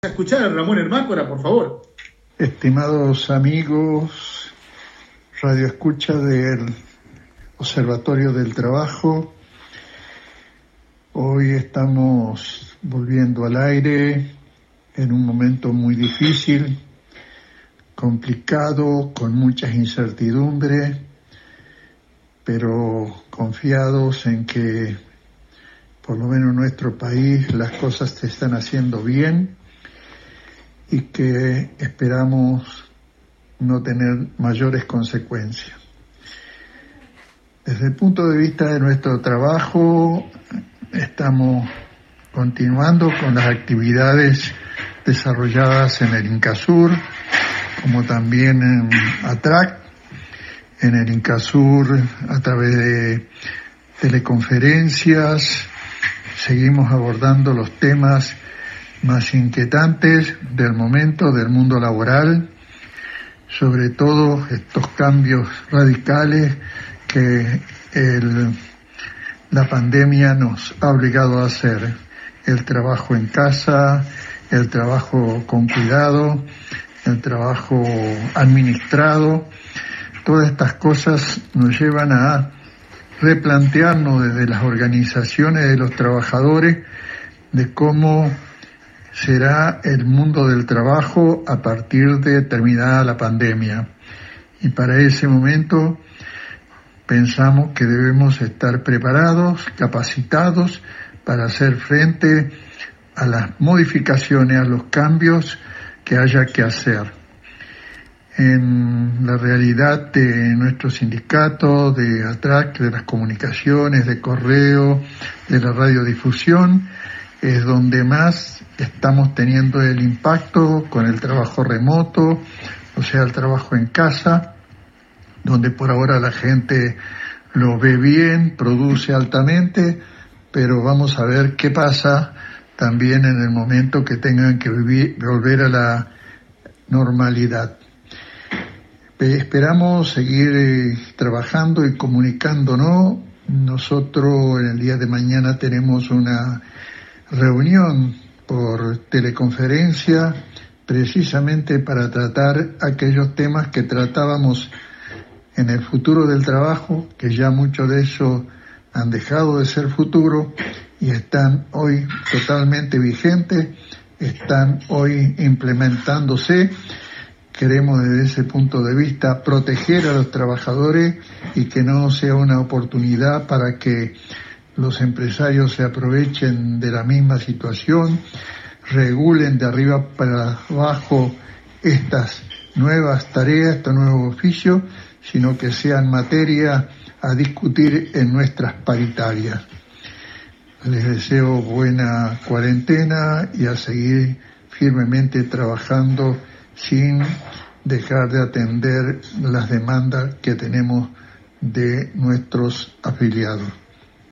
a escuchar a Ramón Hermácora, por favor. Estimados amigos, Radio Escucha del Observatorio del Trabajo, hoy estamos volviendo al aire en un momento muy difícil, complicado, con muchas incertidumbres, pero confiados en que por lo menos en nuestro país las cosas se están haciendo bien y que esperamos no tener mayores consecuencias. Desde el punto de vista de nuestro trabajo, estamos continuando con las actividades desarrolladas en el INCASUR, como también en ATRAC, en el INCASUR a través de teleconferencias, seguimos abordando los temas más inquietantes del momento del mundo laboral, sobre todo estos cambios radicales que la pandemia nos ha obligado a hacer. El trabajo en casa, el trabajo con cuidado, el trabajo administrado, todas estas cosas nos llevan a replantearnos desde las organizaciones de los trabajadores de cómo será el mundo del trabajo a partir de terminada la pandemia. Y para ese momento pensamos que debemos estar preparados, capacitados para hacer frente a las modificaciones, a los cambios que haya que hacer. En la realidad de nuestro sindicato, de ATRAC, de las comunicaciones, de correo, de la radiodifusión, es donde más estamos teniendo el impacto con el trabajo remoto, o sea, el trabajo en casa, donde por ahora la gente lo ve bien, produce altamente, pero vamos a ver qué pasa también en el momento que tengan que vivir, volver a la normalidad. Esperamos seguir eh, trabajando y comunicándonos. Nosotros en el día de mañana tenemos una reunión por teleconferencia precisamente para tratar aquellos temas que tratábamos en el futuro del trabajo, que ya muchos de ellos han dejado de ser futuro y están hoy totalmente vigentes, están hoy implementándose. Queremos desde ese punto de vista proteger a los trabajadores y que no sea una oportunidad para que los empresarios se aprovechen de la misma situación, regulen de arriba para abajo estas nuevas tareas, estos nuevos oficios, sino que sean materia a discutir en nuestras paritarias. Les deseo buena cuarentena y a seguir firmemente trabajando sin dejar de atender las demandas que tenemos de nuestros afiliados.